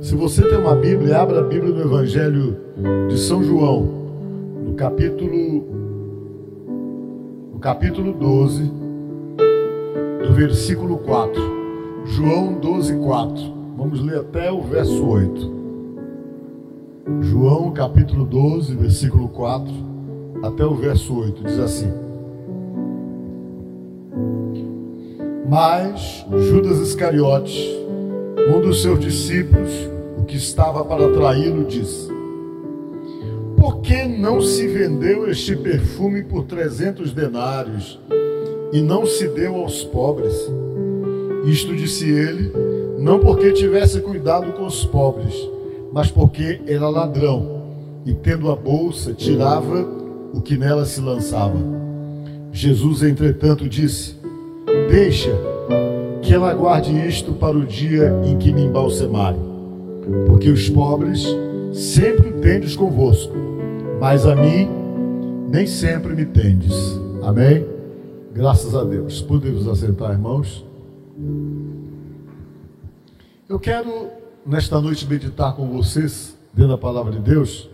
Se você tem uma Bíblia, abra a Bíblia no Evangelho de São João, no capítulo no capítulo 12, do versículo 4. João 12, 4. Vamos ler até o verso 8. João capítulo 12, versículo 4, até o verso 8, diz assim: Mas Judas Iscariotes, um dos seus discípulos, que estava para traí-lo, disse: Por que não se vendeu este perfume por trezentos denários e não se deu aos pobres? Isto disse ele, não porque tivesse cuidado com os pobres, mas porque era ladrão e, tendo a bolsa, tirava o que nela se lançava. Jesus, entretanto, disse: Deixa que ela guarde isto para o dia em que me embalsemarem, porque os pobres sempre tendes convosco, mas a mim nem sempre me tendes. Amém? Graças a Deus. Podemos assentar, irmãos? Eu quero, nesta noite, meditar com vocês, dentro da palavra de Deus,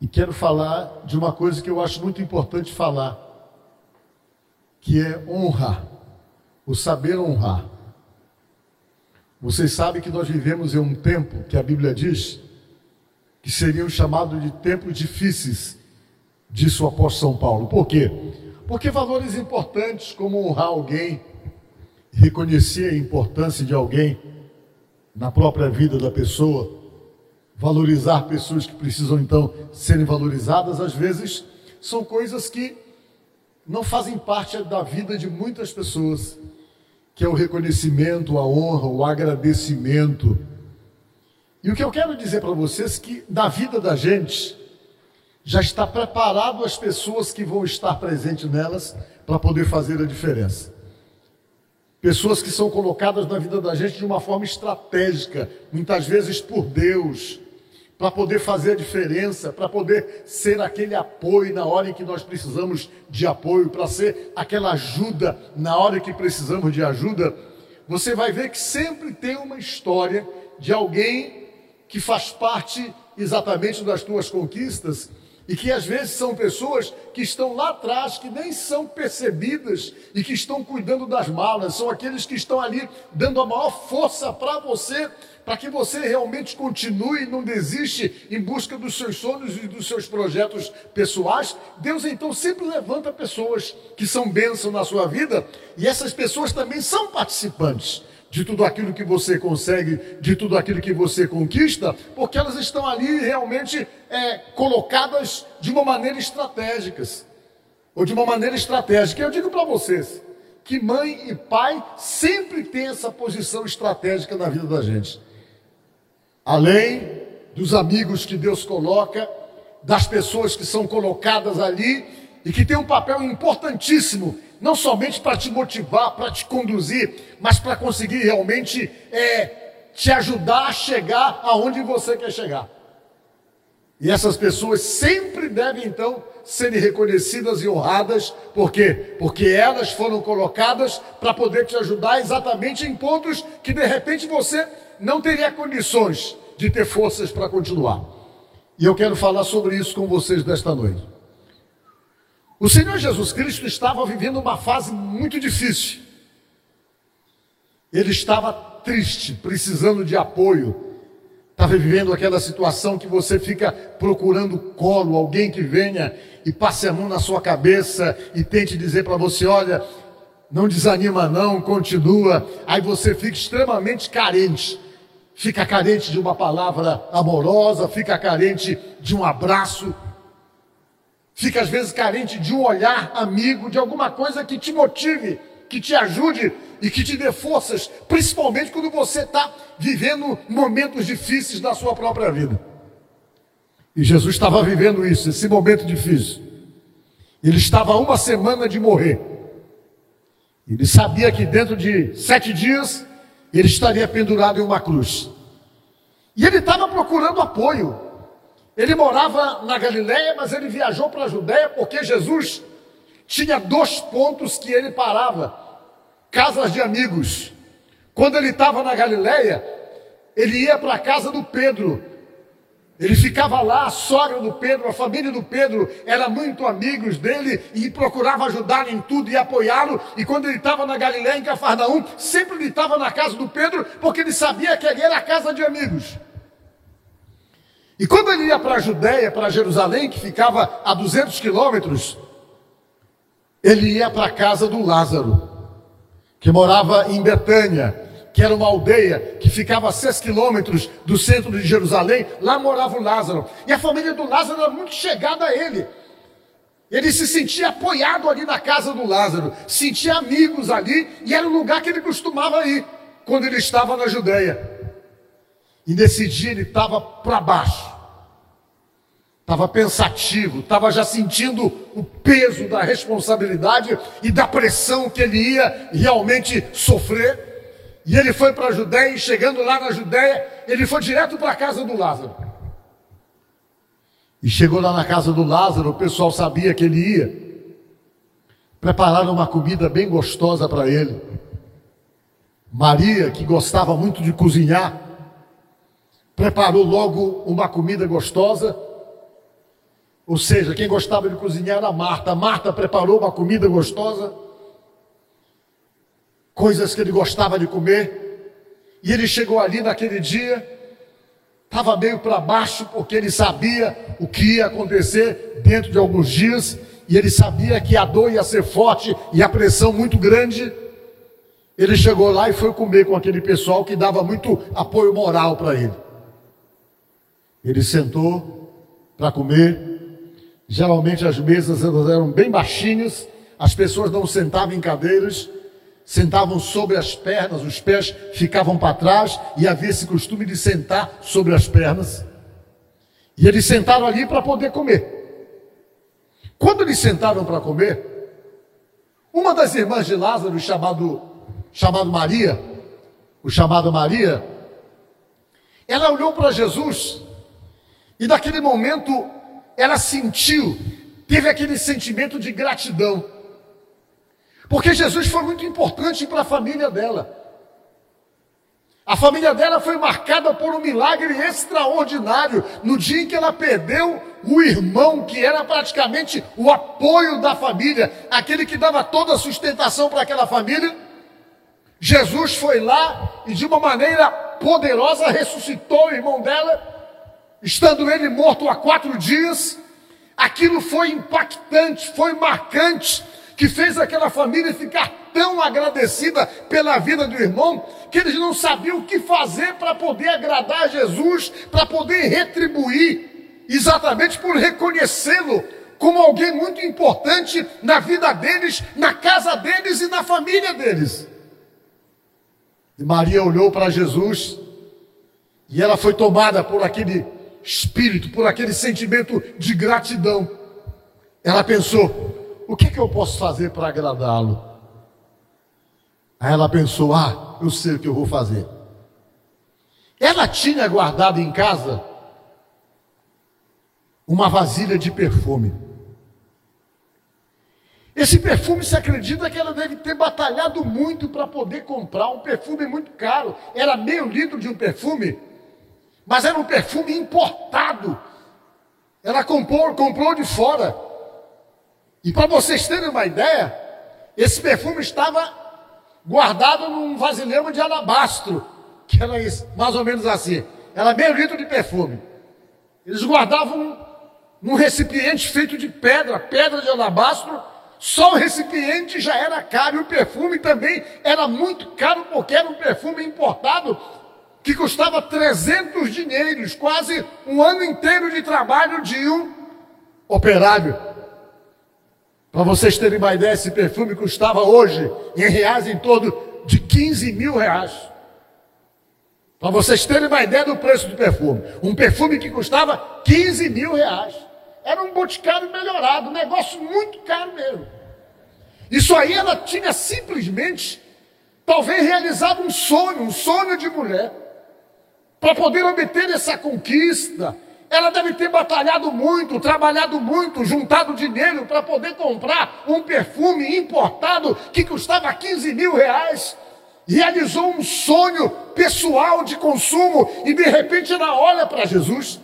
e quero falar de uma coisa que eu acho muito importante falar, que é honrar, o saber honrar. Vocês sabem que nós vivemos em um tempo que a Bíblia diz que seriam chamados de tempos difíceis, disse o apóstolo São Paulo. Por quê? Porque valores importantes como honrar alguém, reconhecer a importância de alguém, na própria vida da pessoa, valorizar pessoas que precisam então serem valorizadas, às vezes são coisas que não fazem parte da vida de muitas pessoas, que é o reconhecimento, a honra, o agradecimento. E o que eu quero dizer para vocês é que da vida da gente já está preparado as pessoas que vão estar presentes nelas para poder fazer a diferença. Pessoas que são colocadas na vida da gente de uma forma estratégica, muitas vezes por Deus, para poder fazer a diferença, para poder ser aquele apoio na hora em que nós precisamos de apoio, para ser aquela ajuda na hora que precisamos de ajuda. Você vai ver que sempre tem uma história de alguém que faz parte exatamente das tuas conquistas e que às vezes são pessoas que estão lá atrás, que nem são percebidas e que estão cuidando das malas, são aqueles que estão ali dando a maior força para você, para que você realmente continue, não desiste em busca dos seus sonhos e dos seus projetos pessoais. Deus então sempre levanta pessoas que são bênção na sua vida e essas pessoas também são participantes de tudo aquilo que você consegue, de tudo aquilo que você conquista, porque elas estão ali realmente é, colocadas de uma maneira estratégica, ou de uma maneira estratégica. Eu digo para vocês que mãe e pai sempre têm essa posição estratégica na vida da gente. Além dos amigos que Deus coloca, das pessoas que são colocadas ali e que têm um papel importantíssimo não somente para te motivar, para te conduzir, mas para conseguir realmente é, te ajudar a chegar aonde você quer chegar. E essas pessoas sempre devem então serem reconhecidas e honradas, por quê? Porque elas foram colocadas para poder te ajudar exatamente em pontos que de repente você não teria condições de ter forças para continuar. E eu quero falar sobre isso com vocês desta noite. O Senhor Jesus Cristo estava vivendo uma fase muito difícil. Ele estava triste, precisando de apoio. Estava vivendo aquela situação que você fica procurando colo, alguém que venha e passe a mão na sua cabeça e tente dizer para você: olha, não desanima, não, continua. Aí você fica extremamente carente. Fica carente de uma palavra amorosa, fica carente de um abraço, fica às vezes carente de um olhar amigo, de alguma coisa que te motive, que te ajude e que te dê forças, principalmente quando você está vivendo momentos difíceis na sua própria vida. E Jesus estava vivendo isso, esse momento difícil. Ele estava uma semana de morrer. Ele sabia que dentro de sete dias ele estaria pendurado em uma cruz. E ele estava procurando apoio. Ele morava na Galiléia, mas ele viajou para a Judéia porque Jesus tinha dois pontos que ele parava: casas de amigos. Quando ele estava na Galiléia, ele ia para a casa do Pedro. Ele ficava lá, a sogra do Pedro, a família do Pedro era muito amigos dele e procurava ajudar em tudo e apoiá-lo. E quando ele estava na Galiléia, em Cafarnaum, sempre ele estava na casa do Pedro, porque ele sabia que ali era a casa de amigos. E quando ele ia para a Judéia, para Jerusalém, que ficava a 200 quilômetros, ele ia para a casa do Lázaro, que morava em Betânia, que era uma aldeia que ficava a seis quilômetros do centro de Jerusalém, lá morava o Lázaro. E a família do Lázaro era muito chegada a ele. Ele se sentia apoiado ali na casa do Lázaro, sentia amigos ali, e era o lugar que ele costumava ir quando ele estava na Judéia. E nesse dia ele estava para baixo, estava pensativo, estava já sentindo o peso da responsabilidade e da pressão que ele ia realmente sofrer. E ele foi para a Judéia, e chegando lá na Judéia, ele foi direto para a casa do Lázaro. E chegou lá na casa do Lázaro, o pessoal sabia que ele ia. Prepararam uma comida bem gostosa para ele. Maria, que gostava muito de cozinhar, preparou logo uma comida gostosa. Ou seja, quem gostava de cozinhar era Marta. Marta preparou uma comida gostosa coisas que ele gostava de comer. E ele chegou ali naquele dia, estava meio para baixo, porque ele sabia o que ia acontecer dentro de alguns dias, e ele sabia que a dor ia ser forte e a pressão muito grande. Ele chegou lá e foi comer com aquele pessoal que dava muito apoio moral para ele. Ele sentou para comer. Geralmente as mesas eram bem baixinhas, as pessoas não sentavam em cadeiras, sentavam sobre as pernas, os pés ficavam para trás e havia esse costume de sentar sobre as pernas. E eles sentaram ali para poder comer. Quando eles sentaram para comer, uma das irmãs de Lázaro, chamado, chamado Maria, o chamado Maria, ela olhou para Jesus e naquele momento ela sentiu, teve aquele sentimento de gratidão. Porque Jesus foi muito importante para a família dela. A família dela foi marcada por um milagre extraordinário no dia em que ela perdeu o irmão, que era praticamente o apoio da família, aquele que dava toda a sustentação para aquela família. Jesus foi lá e, de uma maneira poderosa, ressuscitou o irmão dela, estando ele morto há quatro dias. Aquilo foi impactante, foi marcante que fez aquela família ficar tão agradecida pela vida do irmão, que eles não sabiam o que fazer para poder agradar a Jesus, para poder retribuir, exatamente por reconhecê-lo como alguém muito importante na vida deles, na casa deles e na família deles. E Maria olhou para Jesus e ela foi tomada por aquele espírito, por aquele sentimento de gratidão. Ela pensou: o que, que eu posso fazer para agradá-lo? Aí ela pensou: ah, eu sei o que eu vou fazer. Ela tinha guardado em casa uma vasilha de perfume. Esse perfume se acredita que ela deve ter batalhado muito para poder comprar um perfume muito caro. Era meio litro de um perfume, mas era um perfume importado. Ela comprou, comprou de fora. E para vocês terem uma ideia, esse perfume estava guardado num vasilhame de alabastro, que era isso, mais ou menos assim. Era meio litro de perfume. Eles guardavam num recipiente feito de pedra, pedra de alabastro. Só o recipiente já era caro e o perfume também era muito caro porque era um perfume importado que custava 300 dinheiros, quase um ano inteiro de trabalho de um operário. Para vocês terem uma ideia, esse perfume custava hoje, em reais, em torno de 15 mil reais. Para vocês terem uma ideia do preço do perfume. Um perfume que custava 15 mil reais. Era um boticário melhorado, um negócio muito caro mesmo. Isso aí ela tinha simplesmente, talvez, realizado um sonho, um sonho de mulher, para poder obter essa conquista, ela deve ter batalhado muito, trabalhado muito, juntado dinheiro para poder comprar um perfume importado que custava 15 mil reais. Realizou um sonho pessoal de consumo e de repente ela olha para Jesus.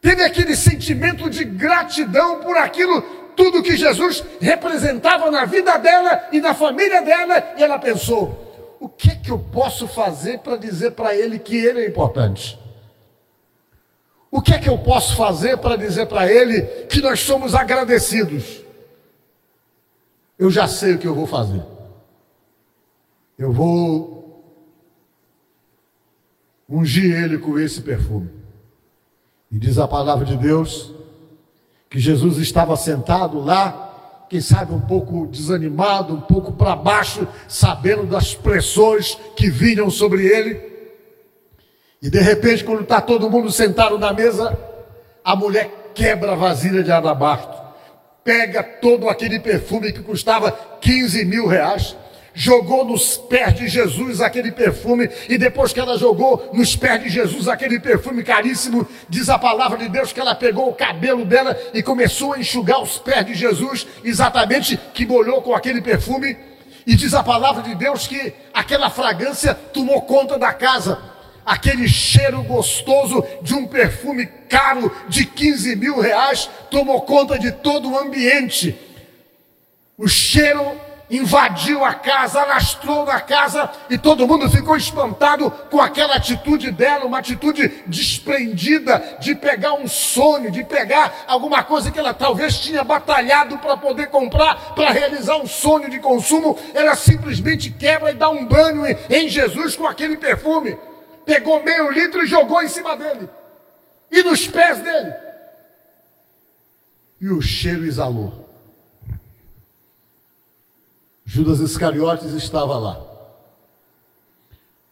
Teve aquele sentimento de gratidão por aquilo tudo que Jesus representava na vida dela e na família dela, e ela pensou: o que é que eu posso fazer para dizer para ele que ele é importante? O que é que eu posso fazer para dizer para ele que nós somos agradecidos? Eu já sei o que eu vou fazer. Eu vou ungir ele com esse perfume. E diz a palavra de Deus que Jesus estava sentado lá, quem sabe um pouco desanimado, um pouco para baixo, sabendo das pressões que vinham sobre ele. E de repente, quando está todo mundo sentado na mesa, a mulher quebra a vasilha de alabastro, pega todo aquele perfume que custava 15 mil reais, jogou nos pés de Jesus aquele perfume, e depois que ela jogou nos pés de Jesus aquele perfume caríssimo, diz a palavra de Deus que ela pegou o cabelo dela e começou a enxugar os pés de Jesus, exatamente que molhou com aquele perfume, e diz a palavra de Deus que aquela fragrância tomou conta da casa, aquele cheiro gostoso de um perfume caro de 15 mil reais tomou conta de todo o ambiente. O cheiro invadiu a casa, alastrou na casa e todo mundo ficou espantado com aquela atitude dela, uma atitude desprendida de pegar um sonho, de pegar alguma coisa que ela talvez tinha batalhado para poder comprar, para realizar um sonho de consumo. Ela simplesmente quebra e dá um banho em Jesus com aquele perfume. Pegou meio litro e jogou em cima dele e nos pés dele. E o cheiro exalou. Judas Iscariotes estava lá.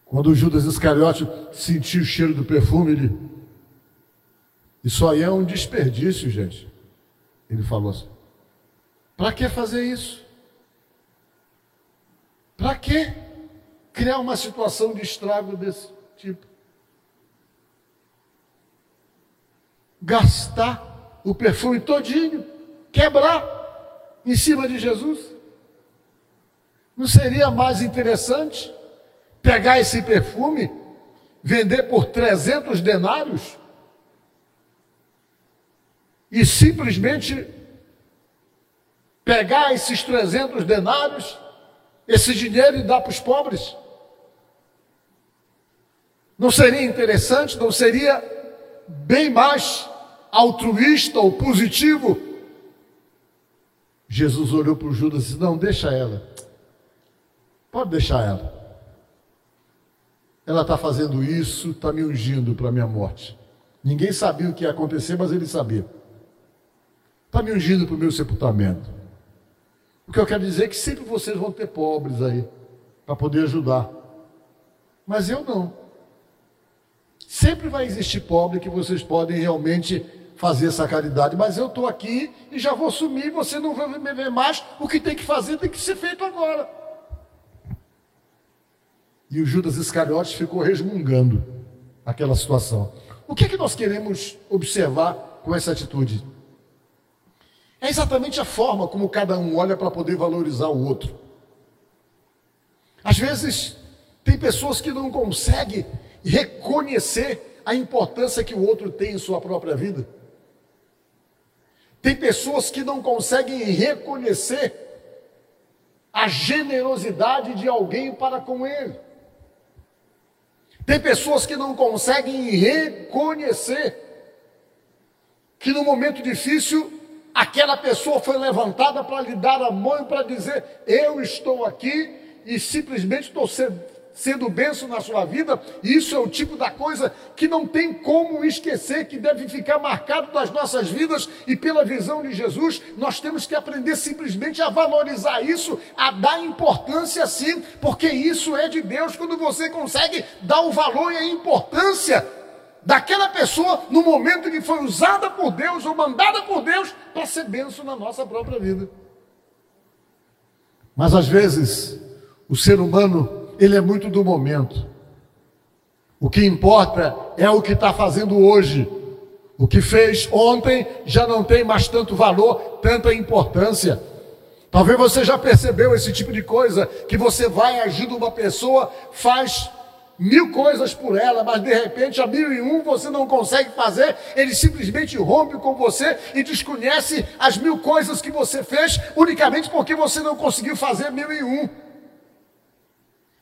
Quando Judas Iscariote sentiu o cheiro do perfume, ele. Isso aí é um desperdício, gente. Ele falou assim: para que fazer isso? Para que criar uma situação de estrago desse tipo? Gastar o perfume todinho, quebrar em cima de Jesus? Não seria mais interessante pegar esse perfume, vender por 300 denários e simplesmente pegar esses 300 denários, esse dinheiro e dar para os pobres? Não seria interessante, não seria bem mais altruísta ou positivo? Jesus olhou para o Judas e disse: Não, deixa ela. Pode deixar ela. Ela está fazendo isso, está me ungindo para a minha morte. Ninguém sabia o que ia acontecer, mas ele sabia. Está me ungindo para o meu sepultamento. O que eu quero dizer é que sempre vocês vão ter pobres aí, para poder ajudar. Mas eu não. Sempre vai existir pobre que vocês podem realmente fazer essa caridade. Mas eu estou aqui e já vou sumir, você não vai me ver mais. O que tem que fazer tem que ser feito agora. E o Judas Iscariotes ficou resmungando aquela situação. O que, é que nós queremos observar com essa atitude? É exatamente a forma como cada um olha para poder valorizar o outro. Às vezes, tem pessoas que não conseguem reconhecer a importância que o outro tem em sua própria vida. Tem pessoas que não conseguem reconhecer a generosidade de alguém para com ele. Tem pessoas que não conseguem reconhecer que no momento difícil aquela pessoa foi levantada para lhe dar a mão e para dizer: Eu estou aqui e simplesmente estou sendo sendo benção na sua vida, isso é o tipo da coisa que não tem como esquecer, que deve ficar marcado nas nossas vidas e pela visão de Jesus, nós temos que aprender simplesmente a valorizar isso, a dar importância sim, porque isso é de Deus, quando você consegue dar o valor e a importância daquela pessoa no momento que foi usada por Deus ou mandada por Deus para ser benção na nossa própria vida. Mas às vezes, o ser humano ele é muito do momento. O que importa é o que está fazendo hoje. O que fez ontem já não tem mais tanto valor, tanta importância. Talvez você já percebeu esse tipo de coisa, que você vai agindo uma pessoa, faz mil coisas por ela, mas de repente a mil e um você não consegue fazer, ele simplesmente rompe com você e desconhece as mil coisas que você fez unicamente porque você não conseguiu fazer mil e um.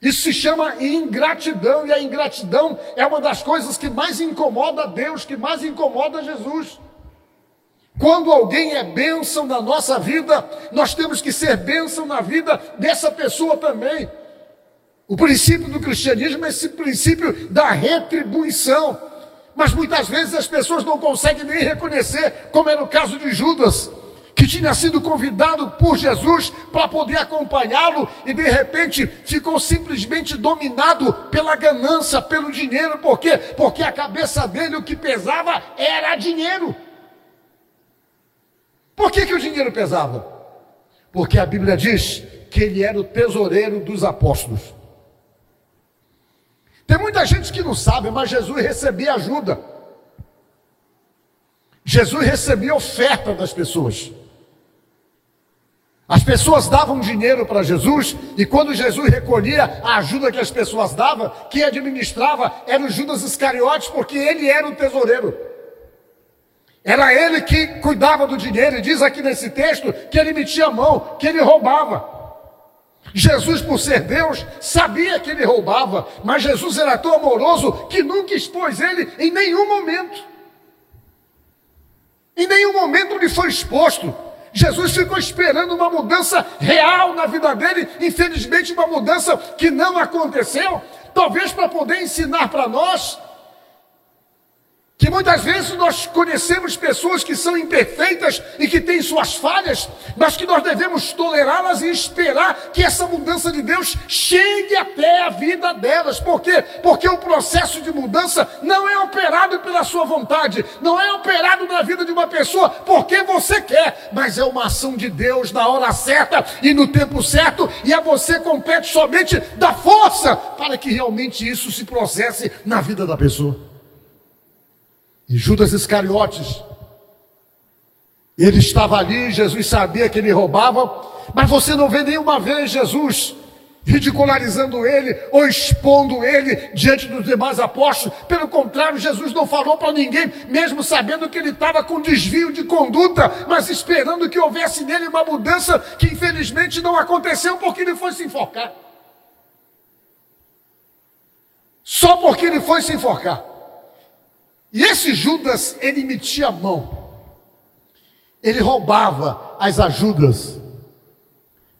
Isso se chama ingratidão, e a ingratidão é uma das coisas que mais incomoda Deus, que mais incomoda Jesus. Quando alguém é bênção na nossa vida, nós temos que ser bênção na vida dessa pessoa também. O princípio do cristianismo é esse princípio da retribuição. Mas muitas vezes as pessoas não conseguem nem reconhecer, como era o caso de Judas, que tinha sido convidado por Jesus para poder acompanhá-lo e de repente ficou simplesmente dominado pela ganância, pelo dinheiro, por quê? Porque a cabeça dele o que pesava era dinheiro. Por que, que o dinheiro pesava? Porque a Bíblia diz que ele era o tesoureiro dos apóstolos. Tem muita gente que não sabe, mas Jesus recebia ajuda. Jesus recebia oferta das pessoas. As pessoas davam dinheiro para Jesus, e quando Jesus recolhia a ajuda que as pessoas davam, quem administrava era o Judas Iscariotes, porque ele era o tesoureiro. Era ele que cuidava do dinheiro, e diz aqui nesse texto que ele metia a mão, que ele roubava. Jesus, por ser Deus, sabia que ele roubava, mas Jesus era tão amoroso que nunca expôs ele em nenhum momento. Em nenhum momento ele foi exposto. Jesus ficou esperando uma mudança real na vida dele, infelizmente, uma mudança que não aconteceu, talvez para poder ensinar para nós que muitas vezes nós conhecemos pessoas que são imperfeitas e que têm suas falhas, mas que nós devemos tolerá-las e esperar que essa mudança de Deus chegue até a vida delas. Por quê? Porque o processo de mudança não é operado pela sua vontade, não é operado na vida de uma pessoa porque você quer, mas é uma ação de Deus na hora certa e no tempo certo, e a você compete somente da força para que realmente isso se processe na vida da pessoa. E Judas Iscariotes, ele estava ali, Jesus sabia que ele roubava, mas você não vê nenhuma vez Jesus ridicularizando ele ou expondo ele diante dos demais apóstolos. Pelo contrário, Jesus não falou para ninguém, mesmo sabendo que ele estava com desvio de conduta, mas esperando que houvesse nele uma mudança que infelizmente não aconteceu porque ele foi se enforcar. Só porque ele foi se enforcar. E esse Judas, ele metia a mão. Ele roubava as ajudas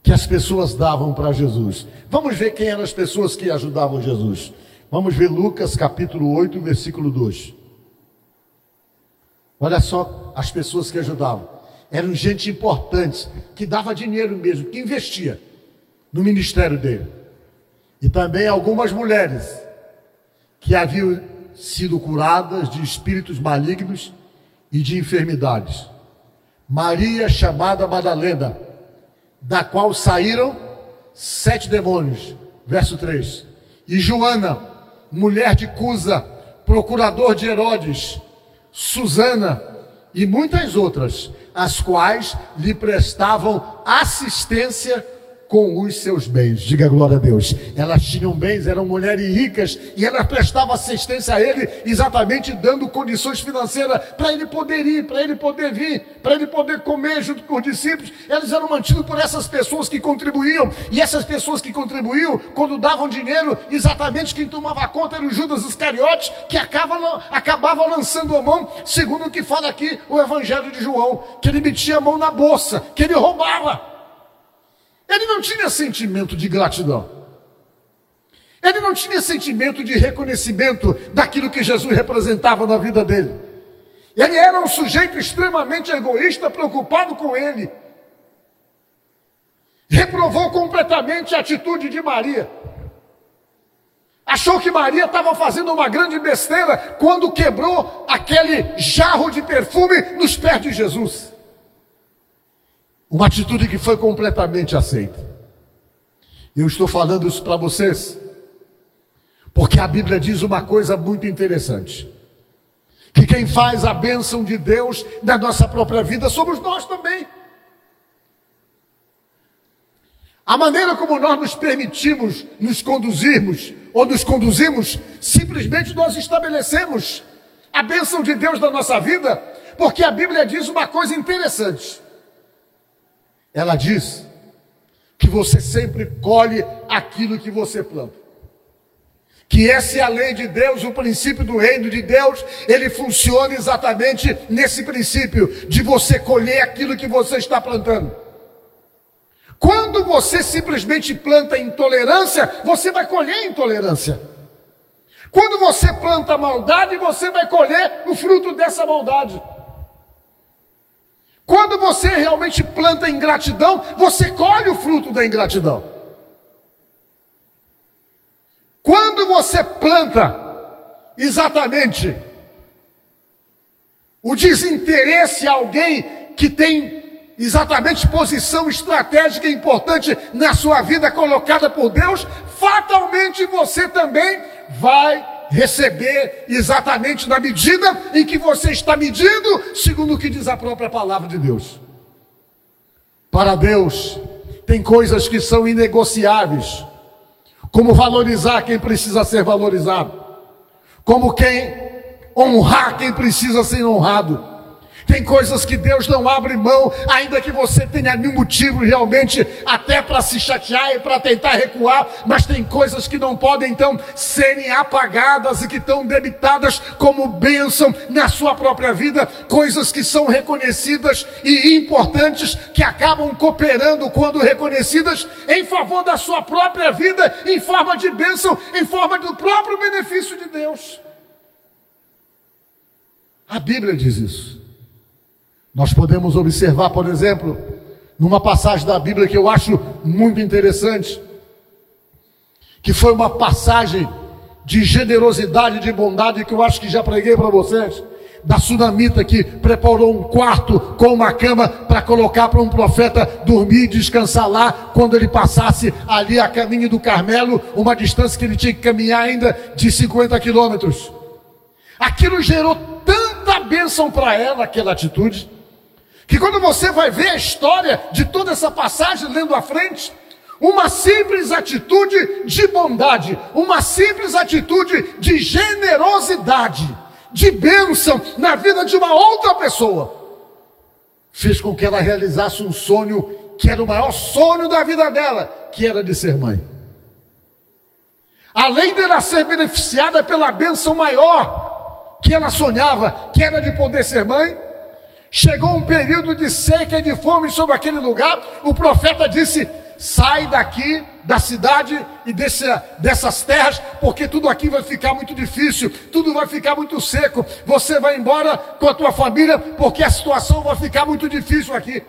que as pessoas davam para Jesus. Vamos ver quem eram as pessoas que ajudavam Jesus. Vamos ver Lucas capítulo 8, versículo 2. Olha só as pessoas que ajudavam. Eram gente importante, que dava dinheiro mesmo, que investia no ministério dele. E também algumas mulheres que haviam sido curadas de espíritos malignos e de enfermidades. Maria, chamada Madalena, da qual saíram sete demônios. Verso 3. E Joana, mulher de Cusa, procurador de Herodes, Susana e muitas outras, as quais lhe prestavam assistência com os seus bens. Diga glória a Deus. Elas tinham bens, eram mulheres ricas e ela prestava assistência a ele, exatamente dando condições financeiras para ele poder ir, para ele poder vir, para ele poder comer junto com os discípulos. Eles eram mantidos por essas pessoas que contribuíam, e essas pessoas que contribuíam, quando davam dinheiro, exatamente quem tomava conta era o Judas Iscariotes, que acaba, acabava lançando a mão, segundo o que fala aqui o Evangelho de João, que ele metia a mão na bolsa, que ele roubava. Ele não tinha sentimento de gratidão. Ele não tinha sentimento de reconhecimento daquilo que Jesus representava na vida dele. Ele era um sujeito extremamente egoísta, preocupado com ele. Reprovou completamente a atitude de Maria. Achou que Maria estava fazendo uma grande besteira quando quebrou aquele jarro de perfume nos pés de Jesus. Uma atitude que foi completamente aceita. Eu estou falando isso para vocês, porque a Bíblia diz uma coisa muito interessante: que quem faz a bênção de Deus na nossa própria vida somos nós também. A maneira como nós nos permitimos nos conduzirmos ou nos conduzimos, simplesmente nós estabelecemos a bênção de Deus na nossa vida, porque a Bíblia diz uma coisa interessante. Ela diz que você sempre colhe aquilo que você planta. Que essa é a lei de Deus, o princípio do reino de Deus, ele funciona exatamente nesse princípio de você colher aquilo que você está plantando. Quando você simplesmente planta intolerância, você vai colher intolerância. Quando você planta maldade, você vai colher o fruto dessa maldade. Quando você realmente planta ingratidão, você colhe o fruto da ingratidão. Quando você planta exatamente o desinteresse a alguém que tem exatamente posição estratégica importante na sua vida colocada por Deus, fatalmente você também vai receber exatamente na medida em que você está medindo, segundo o que diz a própria palavra de Deus. Para Deus, tem coisas que são inegociáveis, como valorizar quem precisa ser valorizado, como quem honrar quem precisa ser honrado tem coisas que Deus não abre mão, ainda que você tenha nenhum motivo realmente até para se chatear e para tentar recuar, mas tem coisas que não podem então serem apagadas e que estão debitadas como bênção na sua própria vida, coisas que são reconhecidas e importantes que acabam cooperando quando reconhecidas em favor da sua própria vida, em forma de bênção, em forma do próprio benefício de Deus. A Bíblia diz isso. Nós podemos observar, por exemplo, numa passagem da Bíblia que eu acho muito interessante, que foi uma passagem de generosidade, de bondade que eu acho que já preguei para vocês, da sunamita que preparou um quarto com uma cama para colocar para um profeta dormir e descansar lá quando ele passasse ali a caminho do Carmelo, uma distância que ele tinha que caminhar ainda de 50 quilômetros. Aquilo gerou tanta bênção para ela, aquela atitude, que quando você vai ver a história de toda essa passagem lendo à frente, uma simples atitude de bondade, uma simples atitude de generosidade, de bênção na vida de uma outra pessoa, fez com que ela realizasse um sonho que era o maior sonho da vida dela, que era de ser mãe. Além dela ser beneficiada pela bênção maior que ela sonhava, que era de poder ser mãe, Chegou um período de seca e de fome sobre aquele lugar. O profeta disse: sai daqui da cidade e desse, dessas terras, porque tudo aqui vai ficar muito difícil, tudo vai ficar muito seco. Você vai embora com a tua família, porque a situação vai ficar muito difícil aqui.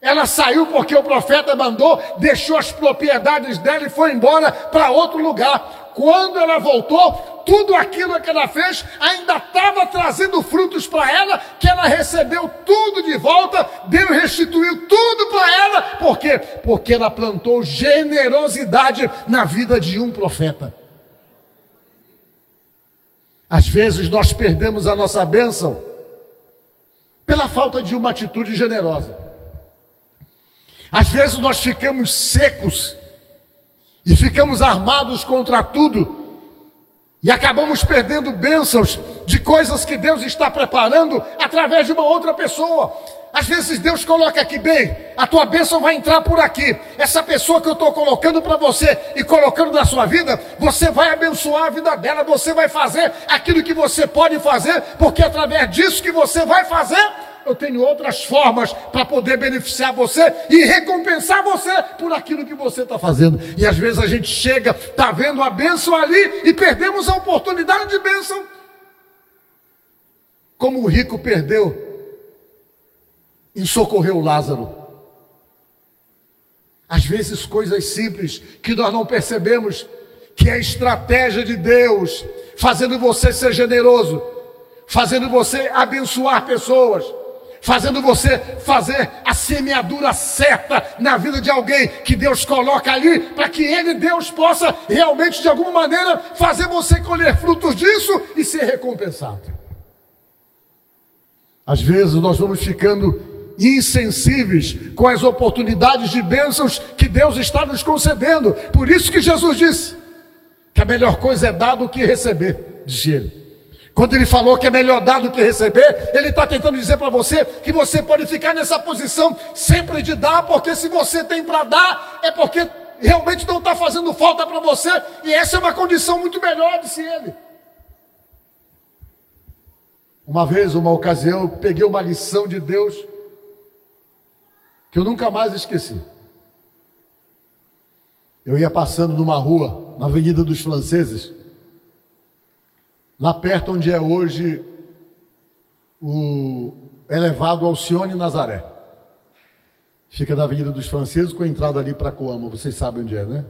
Ela saiu porque o profeta mandou, deixou as propriedades dela e foi embora para outro lugar. Quando ela voltou, tudo aquilo que ela fez ainda estava trazendo frutos para ela, que ela recebeu tudo de volta, Deus restituiu tudo para ela, por quê? Porque ela plantou generosidade na vida de um profeta. Às vezes nós perdemos a nossa bênção pela falta de uma atitude generosa. Às vezes nós ficamos secos e ficamos armados contra tudo e acabamos perdendo bênçãos de coisas que Deus está preparando através de uma outra pessoa. Às vezes Deus coloca aqui bem, a tua bênção vai entrar por aqui. Essa pessoa que eu estou colocando para você e colocando na sua vida, você vai abençoar a vida dela, você vai fazer aquilo que você pode fazer, porque através disso que você vai fazer, eu tenho outras formas para poder beneficiar você e recompensar você por aquilo que você está fazendo. E às vezes a gente chega, está vendo a bênção ali e perdemos a oportunidade de bênção. Como o rico perdeu em socorrer o Lázaro. Às vezes coisas simples que nós não percebemos, que é a estratégia de Deus, fazendo você ser generoso, fazendo você abençoar pessoas fazendo você fazer a semeadura certa na vida de alguém que Deus coloca ali, para que Ele, Deus, possa realmente, de alguma maneira, fazer você colher frutos disso e ser recompensado. Às vezes nós vamos ficando insensíveis com as oportunidades de bênçãos que Deus está nos concedendo. Por isso que Jesus disse: Que a melhor coisa é dar do que receber, disse ele. Quando ele falou que é melhor dar do que receber, ele está tentando dizer para você que você pode ficar nessa posição sempre de dar, porque se você tem para dar, é porque realmente não está fazendo falta para você, e essa é uma condição muito melhor, disse ele. Uma vez, uma ocasião, eu peguei uma lição de Deus que eu nunca mais esqueci. Eu ia passando numa rua, na Avenida dos Franceses, lá perto onde é hoje o elevado Alcione Nazaré. Fica na Avenida dos Franceses com a entrada ali para Coama, vocês sabem onde é, né?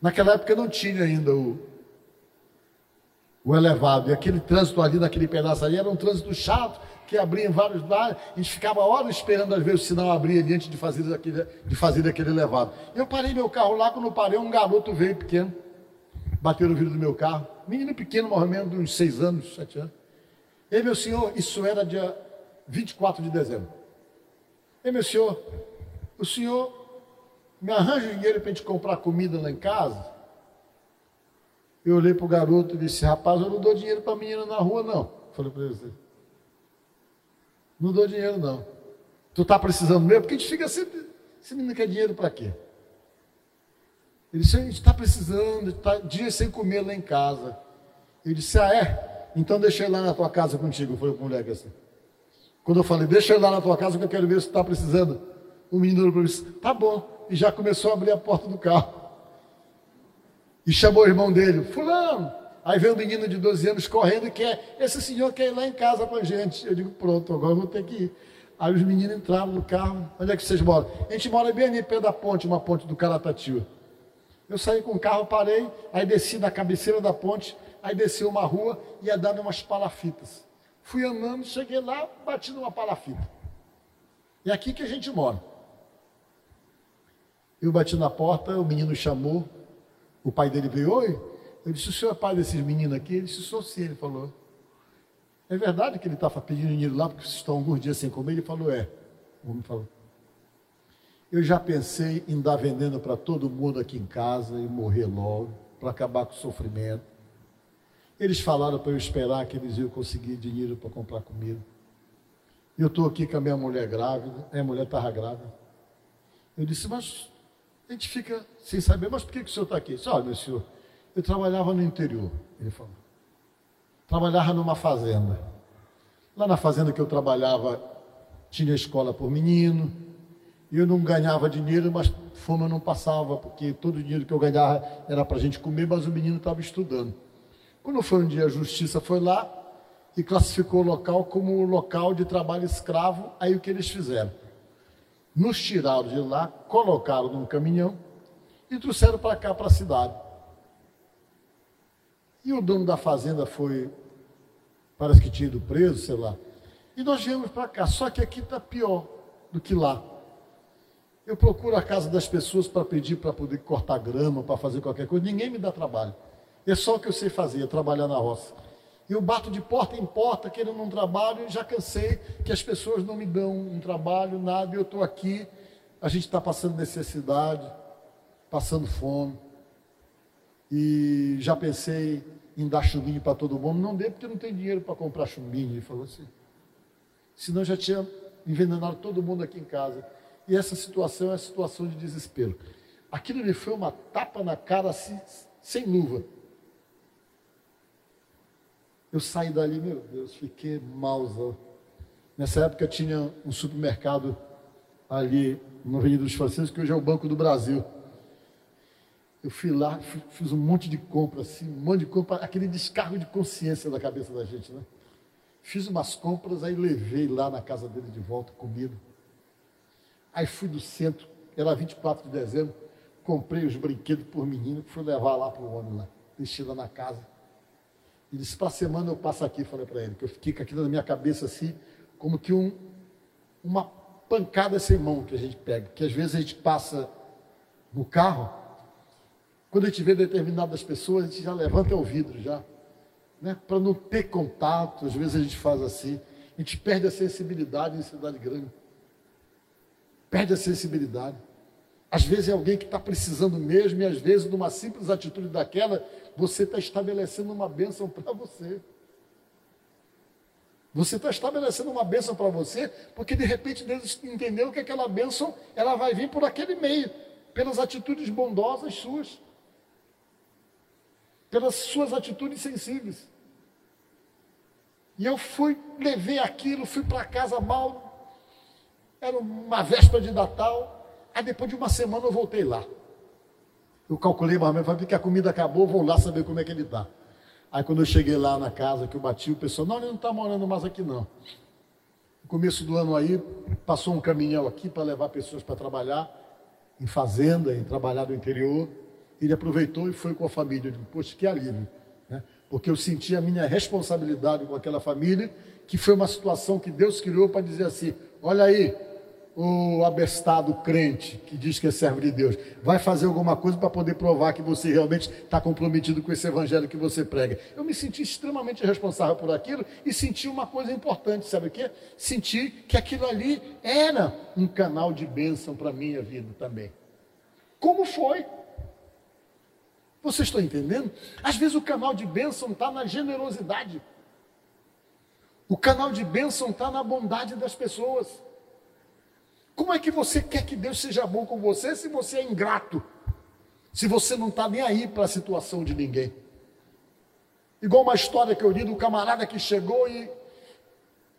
Naquela época não tinha ainda o, o elevado, e aquele trânsito ali naquele pedaço ali era um trânsito chato, que abria em vários lugares, a gente ficava horas esperando às vezes o sinal abrir diante de fazer aquele, de fazer aquele elevado. Eu parei meu carro lá, quando eu parei, um garoto veio pequeno, bateu no vidro do meu carro, menino pequeno, mais ou menos, uns seis anos, sete anos. E meu senhor, isso era dia 24 de dezembro. Ei, meu senhor, o senhor me arranja dinheiro para a gente comprar comida lá em casa? Eu olhei para o garoto e disse, rapaz, eu não dou dinheiro para a menina na rua, não. Falei para ele Não dou dinheiro, não. Tu está precisando mesmo? Porque a gente fica sempre. Esse menino quer dinheiro para quê? Ele disse, a gente está precisando, está dias sem comer lá em casa. Eu disse, ah, é? Então deixa ele lá na tua casa contigo. Para o moleque assim. Quando eu falei, deixa ele lá na tua casa que eu quero ver se está precisando. O menino olhou mim tá bom. E já começou a abrir a porta do carro. E chamou o irmão dele, fulano. Aí veio um menino de 12 anos correndo e quer, esse senhor quer ir lá em casa com a gente. Eu digo, pronto, agora eu vou ter que ir. Aí os meninos entraram no carro. Onde é que vocês moram? A gente mora bem ali pé da ponte, uma ponte do Caratativa. Eu saí com o carro, parei, aí desci na cabeceira da ponte, aí desci uma rua e ia dando umas palafitas. Fui andando, cheguei lá, bati numa palafita. É aqui que a gente mora. Eu bati na porta, o menino chamou, o pai dele veio, oi. Eu disse, o senhor é pai desses meninos aqui? Ele disse, sou sim, ele falou. É verdade que ele estava pedindo dinheiro lá, porque vocês estão alguns dias sem comer? Ele falou, é. O homem falou. Eu já pensei em dar veneno para todo mundo aqui em casa e morrer logo, para acabar com o sofrimento. Eles falaram para eu esperar que eles iam conseguir dinheiro para comprar comida. Eu estou aqui com a minha mulher grávida, a mulher estava grávida. Eu disse, mas a gente fica sem saber, mas por que, que o senhor está aqui? disse, olha, meu senhor, eu trabalhava no interior, ele falou. Trabalhava numa fazenda. Lá na fazenda que eu trabalhava, tinha escola por menino, eu não ganhava dinheiro, mas fome eu não passava, porque todo o dinheiro que eu ganhava era para a gente comer, mas o menino estava estudando. Quando foi um dia, a justiça foi lá e classificou o local como local de trabalho escravo. Aí o que eles fizeram? Nos tiraram de lá, colocaram num caminhão e trouxeram para cá, para a cidade. E o dono da fazenda foi, parece que tinha ido preso, sei lá. E nós viemos para cá, só que aqui está pior do que lá. Eu procuro a casa das pessoas para pedir para poder cortar grama, para fazer qualquer coisa, ninguém me dá trabalho. É só o que eu sei fazer, trabalhar na roça. Eu bato de porta em porta querendo um trabalho e já cansei que as pessoas não me dão um trabalho, nada, eu estou aqui, a gente está passando necessidade, passando fome. E já pensei em dar chumbinho para todo mundo. Não dê porque não tem dinheiro para comprar chumbinho. Ele falou assim. Senão já tinha envenenado todo mundo aqui em casa. E essa situação é a situação de desespero. Aquilo lhe foi uma tapa na cara assim, sem luva. Eu saí dali, meu Deus, fiquei malzão. Nessa época tinha um supermercado ali no Avenida dos Franceses, que hoje é o Banco do Brasil. Eu fui lá, fiz um monte de compra, assim, um monte de compra, aquele descargo de consciência da cabeça da gente, né? Fiz umas compras, aí levei lá na casa dele de volta comida. Aí fui do centro, era 24 de dezembro, comprei os brinquedos por menino, fui levar lá para o homem lá, deixei lá na casa. Ele disse, para semana eu passo aqui, falei para ele, que eu fiquei com aquilo na minha cabeça assim, como que um, uma pancada sem mão que a gente pega. Que às vezes a gente passa no carro, quando a gente vê determinadas pessoas, a gente já levanta o vidro já. Né? Para não ter contato, às vezes a gente faz assim. A gente perde a sensibilidade em cidade grande. Perde a sensibilidade. Às vezes é alguém que está precisando mesmo, e às vezes, numa simples atitude daquela, você está estabelecendo uma bênção para você. Você está estabelecendo uma bênção para você, porque de repente Deus entendeu que aquela bênção ela vai vir por aquele meio, pelas atitudes bondosas suas, pelas suas atitudes sensíveis. E eu fui, levei aquilo, fui para casa mal, era uma véspera de Natal, Aí depois de uma semana eu voltei lá. Eu calculei mais ou menos, falei que a comida acabou, vou lá saber como é que ele está. Aí quando eu cheguei lá na casa que eu bati, o pessoal, não, ele não está morando mais aqui não. No começo do ano aí, passou um caminhão aqui para levar pessoas para trabalhar em fazenda, em trabalhar no interior. Ele aproveitou e foi com a família. Eu poxa, que alívio. Né? Porque eu senti a minha responsabilidade com aquela família, que foi uma situação que Deus criou para dizer assim, olha aí, o abestado crente que diz que é servo de Deus vai fazer alguma coisa para poder provar que você realmente está comprometido com esse evangelho que você prega. Eu me senti extremamente responsável por aquilo e senti uma coisa importante, sabe o quê? Senti que aquilo ali era um canal de bênção para a minha vida também. Como foi? Vocês estão entendendo? Às vezes o canal de bênção está na generosidade. O canal de bênção está na bondade das pessoas. Como é que você quer que Deus seja bom com você se você é ingrato? Se você não está nem aí para a situação de ninguém? Igual uma história que eu li do camarada que chegou e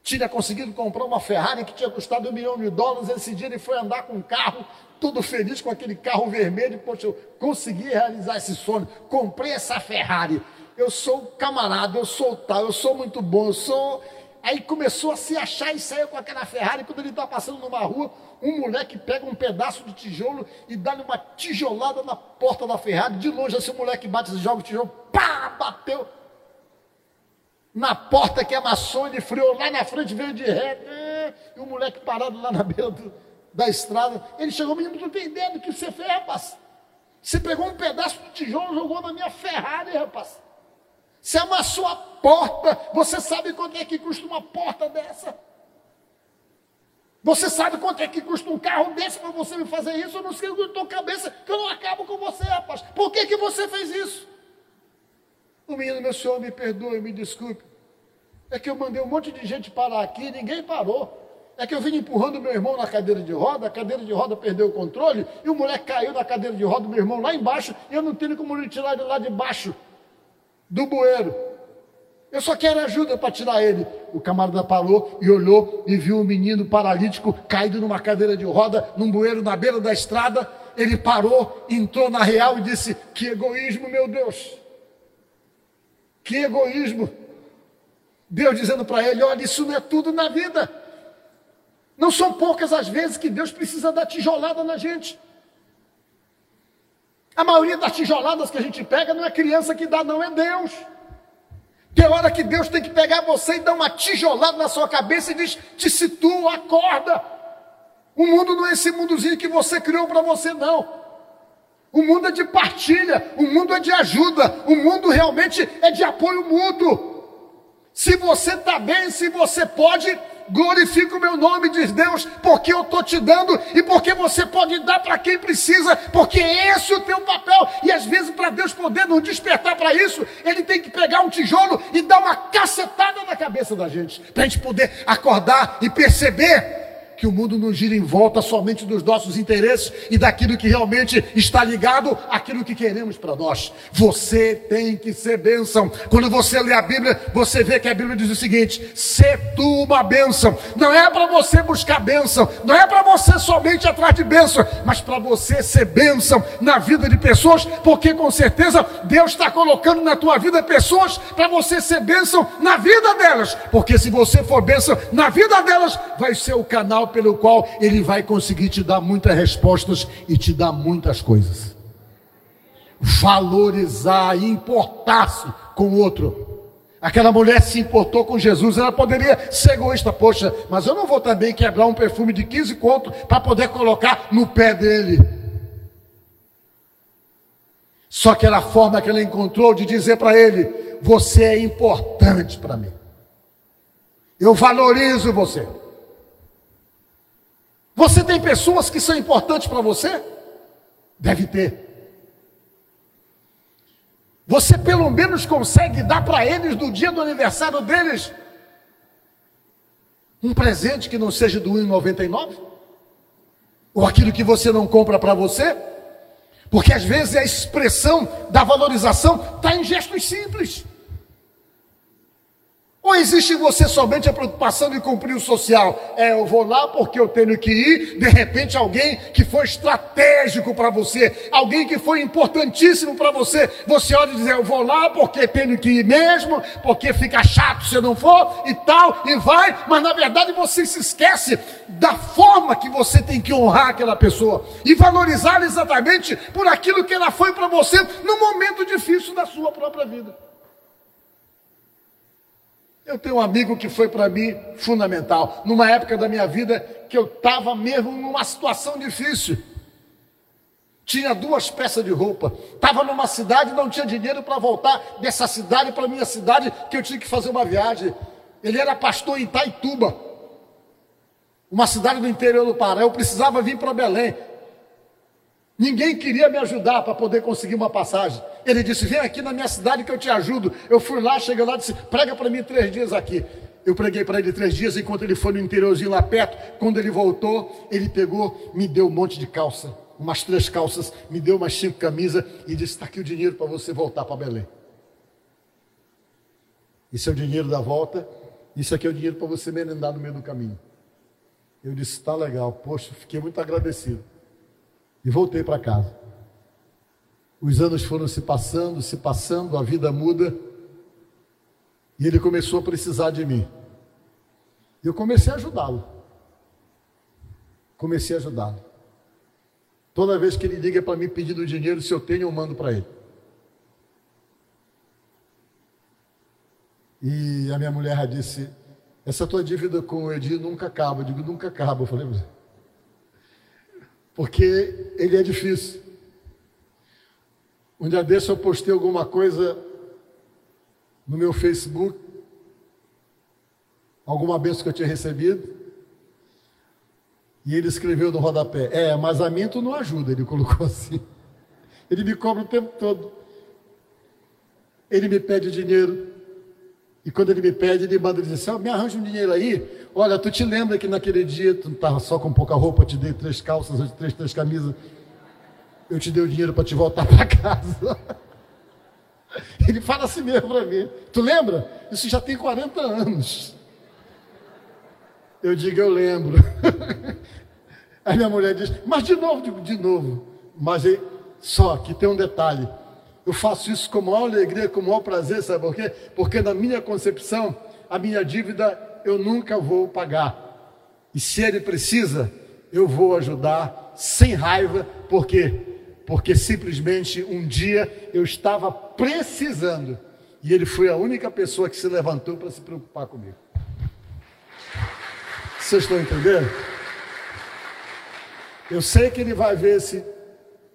tinha conseguido comprar uma Ferrari que tinha custado um milhão de dólares. Esse dia ele foi andar com um carro, todo feliz com aquele carro vermelho. Poxa, eu consegui realizar esse sonho. Comprei essa Ferrari. Eu sou camarada, eu sou tal, eu sou muito bom, eu sou Aí começou a se achar e saiu com aquela Ferrari. Quando ele está passando numa rua, um moleque pega um pedaço de tijolo e dá-lhe uma tijolada na porta da Ferrari. De longe, o moleque bate, joga o tijolo, pá, bateu na porta que amassou, ele friou lá na frente, veio de ré. Né? E o moleque parado lá na beira do, da estrada. Ele chegou, menino, não entendendo o que você fez, rapaz. Você pegou um pedaço de tijolo jogou na minha Ferrari, rapaz. Você amassou a porta. Você sabe quanto é que custa uma porta dessa? Você sabe quanto é que custa um carro desse para você me fazer isso? Eu não sei na tua cabeça que eu não acabo com você, rapaz. Por que, que você fez isso? O menino, meu senhor, me perdoe, me desculpe. É que eu mandei um monte de gente parar aqui, ninguém parou. É que eu vim empurrando meu irmão na cadeira de roda, a cadeira de roda perdeu o controle, e o moleque caiu na cadeira de roda do meu irmão lá embaixo, e eu não tenho como tirar ele lá de baixo do bueiro. Eu só quero ajuda para tirar ele. O camarada parou e olhou e viu um menino paralítico caído numa cadeira de roda, num bueiro na beira da estrada. Ele parou, entrou na real e disse: Que egoísmo, meu Deus! Que egoísmo! Deus dizendo para ele: Olha, isso não é tudo na vida. Não são poucas as vezes que Deus precisa dar tijolada na gente. A maioria das tijoladas que a gente pega não é criança que dá, não, é Deus. Tem hora que Deus tem que pegar você e dar uma tijolada na sua cabeça e diz: te situa, acorda. O mundo não é esse mundozinho que você criou para você, não. O mundo é de partilha, o mundo é de ajuda, o mundo realmente é de apoio mútuo. Se você está bem, se você pode, glorifica o meu nome, diz Deus, porque eu estou te dando e porque você pode dar para quem precisa, porque esse é o teu papel. E às vezes, para Deus poder nos despertar para isso, Ele tem que pegar um tijolo e dar uma cacetada na cabeça da gente, para a gente poder acordar e perceber que o mundo não gira em volta somente dos nossos interesses e daquilo que realmente está ligado àquilo que queremos para nós. Você tem que ser bênção. Quando você lê a Bíblia, você vê que a Bíblia diz o seguinte: ser tu uma bênção. Não é para você buscar bênção, não é para você somente atrás de bênção, mas para você ser bênção na vida de pessoas, porque com certeza Deus está colocando na tua vida pessoas para você ser bênção na vida delas. Porque se você for bênção na vida delas, vai ser o canal pelo qual ele vai conseguir te dar muitas respostas e te dar muitas coisas. Valorizar, importar-se com o outro. Aquela mulher se importou com Jesus, ela poderia ser egoísta, poxa, mas eu não vou também quebrar um perfume de 15 conto para poder colocar no pé dele. Só que era a forma que ela encontrou de dizer para ele: Você é importante para mim. Eu valorizo você. Você tem pessoas que são importantes para você? Deve ter. Você pelo menos consegue dar para eles no dia do aniversário deles um presente que não seja do 1,99? Ou aquilo que você não compra para você? Porque às vezes a expressão da valorização está em gestos simples. Ou existe em você somente a preocupação de cumprir o social? É, eu vou lá porque eu tenho que ir. De repente, alguém que foi estratégico para você, alguém que foi importantíssimo para você, você olha e diz: Eu vou lá porque tenho que ir mesmo, porque fica chato se eu não for e tal, e vai. Mas na verdade você se esquece da forma que você tem que honrar aquela pessoa e valorizar exatamente por aquilo que ela foi para você no momento difícil da sua própria vida. Eu tenho um amigo que foi para mim fundamental, numa época da minha vida que eu estava mesmo numa situação difícil. Tinha duas peças de roupa, estava numa cidade, não tinha dinheiro para voltar dessa cidade para minha cidade, que eu tinha que fazer uma viagem. Ele era pastor em Taituba, uma cidade do interior do Pará. Eu precisava vir para Belém. Ninguém queria me ajudar para poder conseguir uma passagem. Ele disse: Vem aqui na minha cidade que eu te ajudo. Eu fui lá, cheguei lá e disse: Prega para mim três dias aqui. Eu preguei para ele três dias enquanto ele foi no interiorzinho lá perto. Quando ele voltou, ele pegou, me deu um monte de calça, umas três calças, me deu umas cinco camisas e disse: Está aqui o dinheiro para você voltar para Belém. Isso é o dinheiro da volta. Isso aqui é o dinheiro para você merendar no meio do caminho. Eu disse: Está legal. Poxa, fiquei muito agradecido. E voltei para casa. Os anos foram se passando, se passando, a vida muda. E ele começou a precisar de mim. E eu comecei a ajudá-lo. Comecei a ajudá-lo. Toda vez que ele liga para mim pedindo dinheiro, se eu tenho, eu mando para ele. E a minha mulher disse: Essa tua dívida com o Edir nunca acaba. Eu digo: Nunca acaba. Eu falei: porque ele é difícil. Um dia desse eu postei alguma coisa no meu Facebook, alguma benção que eu tinha recebido, e ele escreveu no rodapé: É, mas a mim tu não ajuda, ele colocou assim. Ele me cobra o tempo todo. Ele me pede dinheiro. E quando ele me pede, ele manda dizer assim: oh, me arranja um dinheiro aí. Olha, tu te lembra que naquele dia tu estava só com pouca roupa, eu te dei três calças, te três, três camisas. Eu te dei o dinheiro para te voltar para casa. Ele fala assim mesmo para mim. Tu lembra? Isso já tem 40 anos. Eu digo, eu lembro. Aí minha mulher diz, mas de novo, digo, de novo. Mas aí, só que tem um detalhe. Eu faço isso com maior alegria, com maior prazer, sabe por quê? Porque na minha concepção, a minha dívida eu nunca vou pagar. E se ele precisa, eu vou ajudar sem raiva, por quê? Porque simplesmente um dia eu estava precisando e ele foi a única pessoa que se levantou para se preocupar comigo. Vocês estão entendendo? Eu sei que ele vai ver esse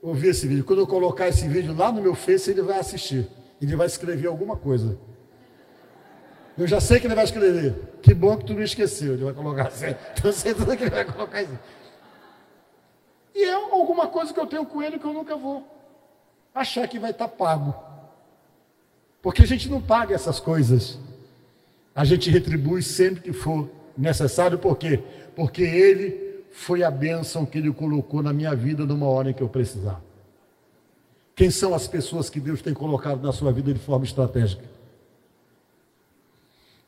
ouvir esse vídeo. Quando eu colocar esse vídeo lá no meu Face, ele vai assistir. Ele vai escrever alguma coisa. Eu já sei que ele vai escrever. Que bom que tu não esqueceu. Ele vai colocar assim. Então, sei tudo que ele vai colocar assim. E é alguma coisa que eu tenho com ele que eu nunca vou achar que vai estar pago. Porque a gente não paga essas coisas. A gente retribui sempre que for necessário. Por quê? Porque ele foi a bênção que Ele colocou na minha vida numa hora em que eu precisava. Quem são as pessoas que Deus tem colocado na sua vida de forma estratégica?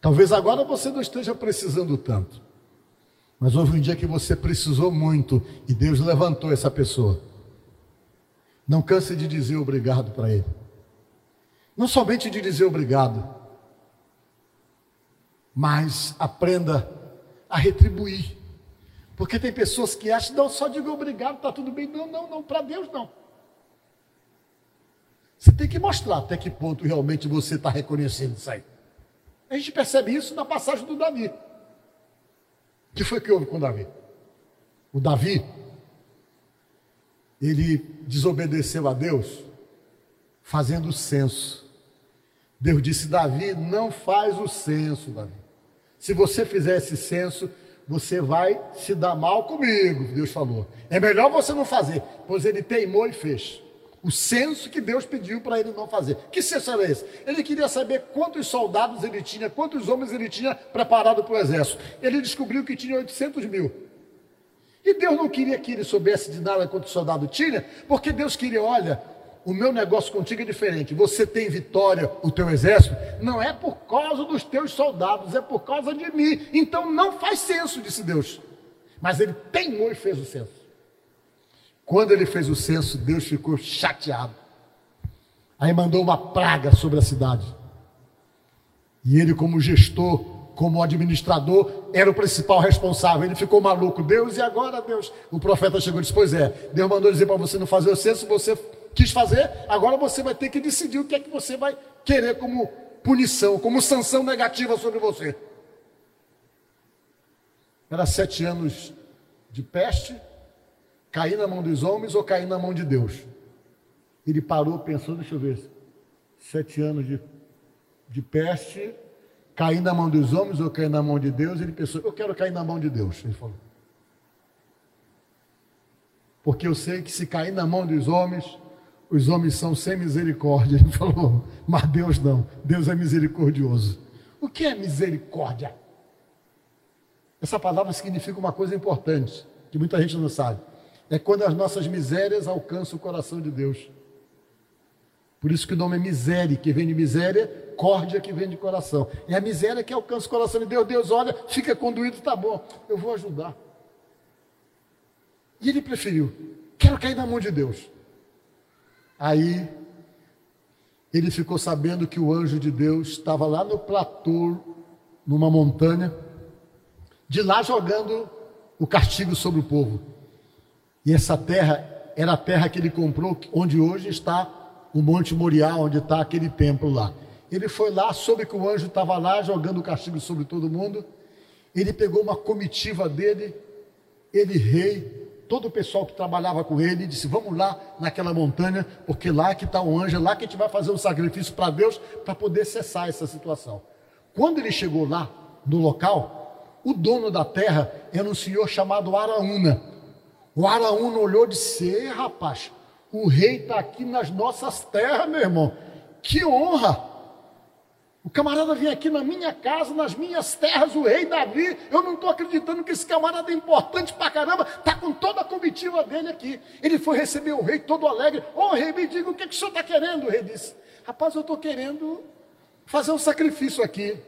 Talvez agora você não esteja precisando tanto, mas houve um dia que você precisou muito e Deus levantou essa pessoa. Não canse de dizer obrigado para Ele. Não somente de dizer obrigado, mas aprenda a retribuir. Porque tem pessoas que acham, não, só digo obrigado, está tudo bem. Não, não, não, para Deus não. Você tem que mostrar até que ponto realmente você está reconhecendo isso aí. A gente percebe isso na passagem do Davi. O que foi que houve com Davi? O Davi, ele desobedeceu a Deus, fazendo o censo. Deus disse: Davi, não faz o censo, Davi. Se você fizer esse censo, Você vai se dar mal comigo, Deus falou. É melhor você não fazer, pois ele teimou e fez. O censo que Deus pediu para ele não fazer. Que censo era esse? Ele queria saber quantos soldados ele tinha, quantos homens ele tinha preparado para o exército. Ele descobriu que tinha 800 mil. E Deus não queria que ele soubesse de nada quanto soldado tinha, porque Deus queria, olha, o meu negócio contigo é diferente. Você tem vitória, o teu exército, não é por causa dos teus soldados, é por causa de mim. Então não faz censo, disse Deus. Mas ele teimou e fez o censo. Quando ele fez o censo, Deus ficou chateado. Aí mandou uma praga sobre a cidade. E ele, como gestor, como administrador, era o principal responsável. Ele ficou maluco. Deus, e agora, Deus? O profeta chegou e disse: Pois é, Deus mandou dizer para você não fazer o censo, você quis fazer, agora você vai ter que decidir o que é que você vai querer como punição, como sanção negativa sobre você. Era sete anos de peste, cair na mão dos homens ou cair na mão de Deus? Ele parou, pensou, deixa eu ver, sete anos de, de peste, cair na mão dos homens ou cair na mão de Deus? Ele pensou, eu quero cair na mão de Deus, ele falou. Porque eu sei que se cair na mão dos homens, os homens são sem misericórdia. Ele falou, mas Deus não, Deus é misericordioso. O que é misericórdia? Essa palavra significa uma coisa importante, que muita gente não sabe é quando as nossas misérias alcançam o coração de Deus. Por isso que o nome é miséria, que vem de miséria, córdia que vem de coração. É a miséria que alcança o coração de Deus. Deus olha, fica conduído, tá bom, eu vou ajudar. E ele preferiu, quero cair na mão de Deus. Aí ele ficou sabendo que o anjo de Deus estava lá no platô, numa montanha, de lá jogando o castigo sobre o povo. E essa terra era a terra que ele comprou, onde hoje está o Monte Moriá, onde está aquele templo lá. Ele foi lá, soube que o anjo estava lá jogando o castigo sobre todo mundo. Ele pegou uma comitiva dele, ele rei, todo o pessoal que trabalhava com ele, disse: Vamos lá naquela montanha, porque lá que está o anjo, é lá que a gente vai fazer um sacrifício para Deus para poder cessar essa situação. Quando ele chegou lá, no local, o dono da terra era um senhor chamado Araúna. O Araúna olhou e disse: rapaz, o rei está aqui nas nossas terras, meu irmão. Que honra! O camarada vem aqui na minha casa, nas minhas terras, o rei Davi. Eu não estou acreditando que esse camarada é importante pra caramba. Está com toda a comitiva dele aqui. Ele foi receber o rei todo alegre. Ô oh, rei, me diga o que, que o senhor está querendo? O rei disse: Rapaz, eu estou querendo fazer um sacrifício aqui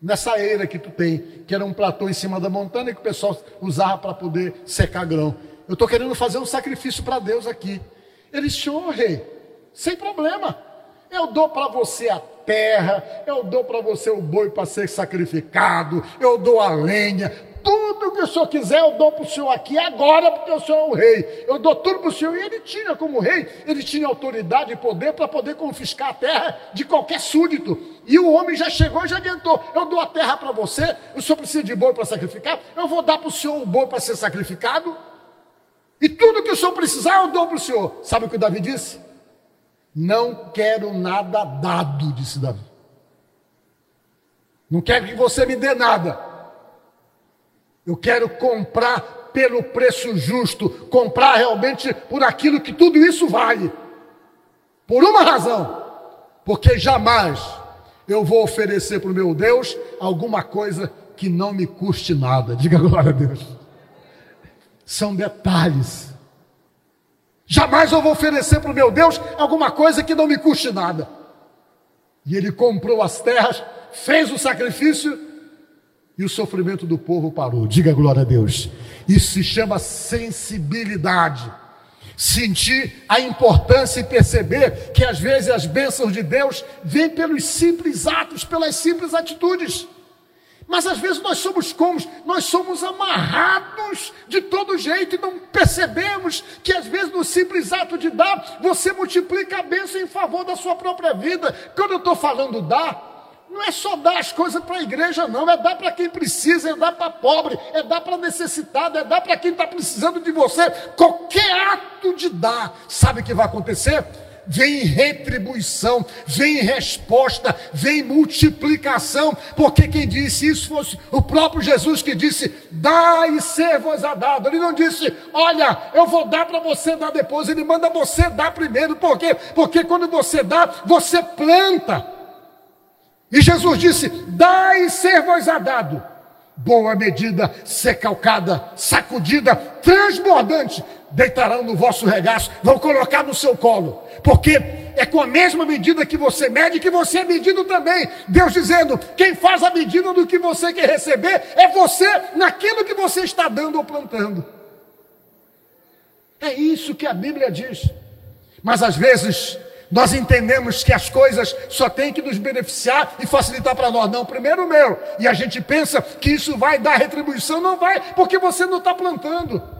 nessa eira que tu tem, que era um platô em cima da montanha que o pessoal usava para poder secar grão. Eu estou querendo fazer um sacrifício para Deus aqui. Ele disse, oh, rei, sem problema. Eu dou para você a terra, eu dou para você o boi para ser sacrificado, eu dou a lenha, tudo que o senhor quiser, eu dou para o senhor aqui agora, porque o senhor é o rei. Eu dou tudo para o senhor. E ele tinha, como rei, ele tinha autoridade e poder para poder confiscar a terra de qualquer súdito. E o homem já chegou e já adiantou: eu dou a terra para você, o senhor precisa de boi para sacrificar, eu vou dar para o senhor o boi para ser sacrificado. E tudo que o senhor precisar, eu dou para o senhor. Sabe o que Davi disse? Não quero nada dado, disse Davi. Não quero que você me dê nada. Eu quero comprar pelo preço justo, comprar realmente por aquilo que tudo isso vale. Por uma razão, porque jamais eu vou oferecer para o meu Deus alguma coisa que não me custe nada. Diga glória a Deus. São detalhes. Jamais eu vou oferecer para o meu Deus alguma coisa que não me custe nada. E ele comprou as terras, fez o sacrifício e o sofrimento do povo parou. Diga glória a Deus. Isso se chama sensibilidade. Sentir a importância e perceber que às vezes as bênçãos de Deus vêm pelos simples atos, pelas simples atitudes. Mas às vezes nós somos como? Nós somos amarrados de todo jeito e não percebemos que às vezes no simples ato de dar, você multiplica a bênção em favor da sua própria vida. Quando eu estou falando dar, não é só dar as coisas para a igreja, não, é dar para quem precisa, é dar para pobre, é dar para necessitado, é dar para quem está precisando de você. Qualquer ato de dar, sabe o que vai acontecer? Vem retribuição, vem resposta, vem multiplicação, porque quem disse isso fosse o próprio Jesus que disse: dai e ser-vos a dado. Ele não disse, olha, eu vou dar para você dar depois, ele manda você dar primeiro, por quê? Porque quando você dá, você planta. E Jesus disse: dai e ser-vos a dado boa medida, secalcada, sacudida, transbordante, deitarão no vosso regaço, vão colocar no seu colo, porque é com a mesma medida que você mede que você é medido também. Deus dizendo: quem faz a medida do que você quer receber é você naquilo que você está dando ou plantando. É isso que a Bíblia diz. Mas às vezes nós entendemos que as coisas só têm que nos beneficiar e facilitar para nós. Não, primeiro o meu. E a gente pensa que isso vai dar retribuição. Não vai, porque você não está plantando.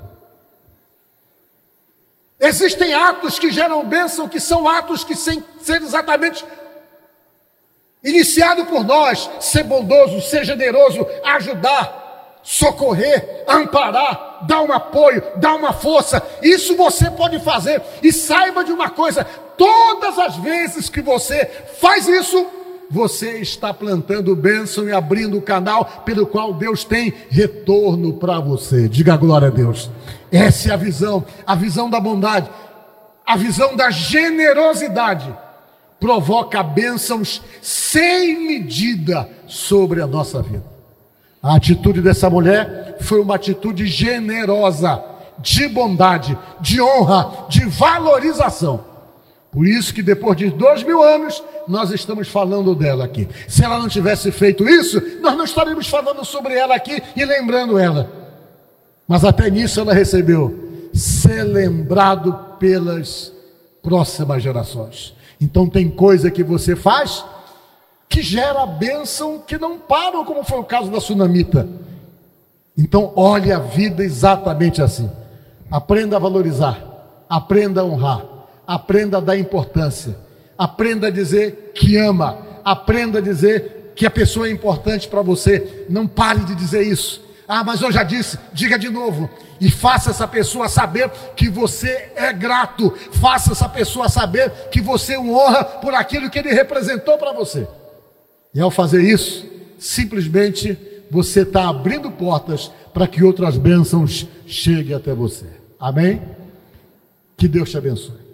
Existem atos que geram bênção, que são atos que, sem ser exatamente iniciado por nós, ser bondoso, ser generoso, ajudar, socorrer, amparar, dar um apoio, dar uma força. Isso você pode fazer. E saiba de uma coisa: todas as vezes que você faz isso, você está plantando bênção e abrindo o canal pelo qual Deus tem retorno para você. Diga glória a Deus. Essa é a visão, a visão da bondade, a visão da generosidade. Provoca bênçãos sem medida sobre a nossa vida. A atitude dessa mulher foi uma atitude generosa, de bondade, de honra, de valorização. Por isso que depois de dois mil anos, nós estamos falando dela aqui. Se ela não tivesse feito isso, nós não estaríamos falando sobre ela aqui e lembrando ela. Mas até nisso ela recebeu ser lembrado pelas próximas gerações. Então tem coisa que você faz que gera bênção que não param, como foi o caso da sunamita. Então olhe a vida exatamente assim. Aprenda a valorizar, aprenda a honrar aprenda a dar importância, aprenda a dizer que ama, aprenda a dizer que a pessoa é importante para você. Não pare de dizer isso. Ah, mas eu já disse, diga de novo. E faça essa pessoa saber que você é grato. Faça essa pessoa saber que você o honra por aquilo que ele representou para você. E ao fazer isso, simplesmente você está abrindo portas para que outras bênçãos cheguem até você. Amém? Que Deus te abençoe.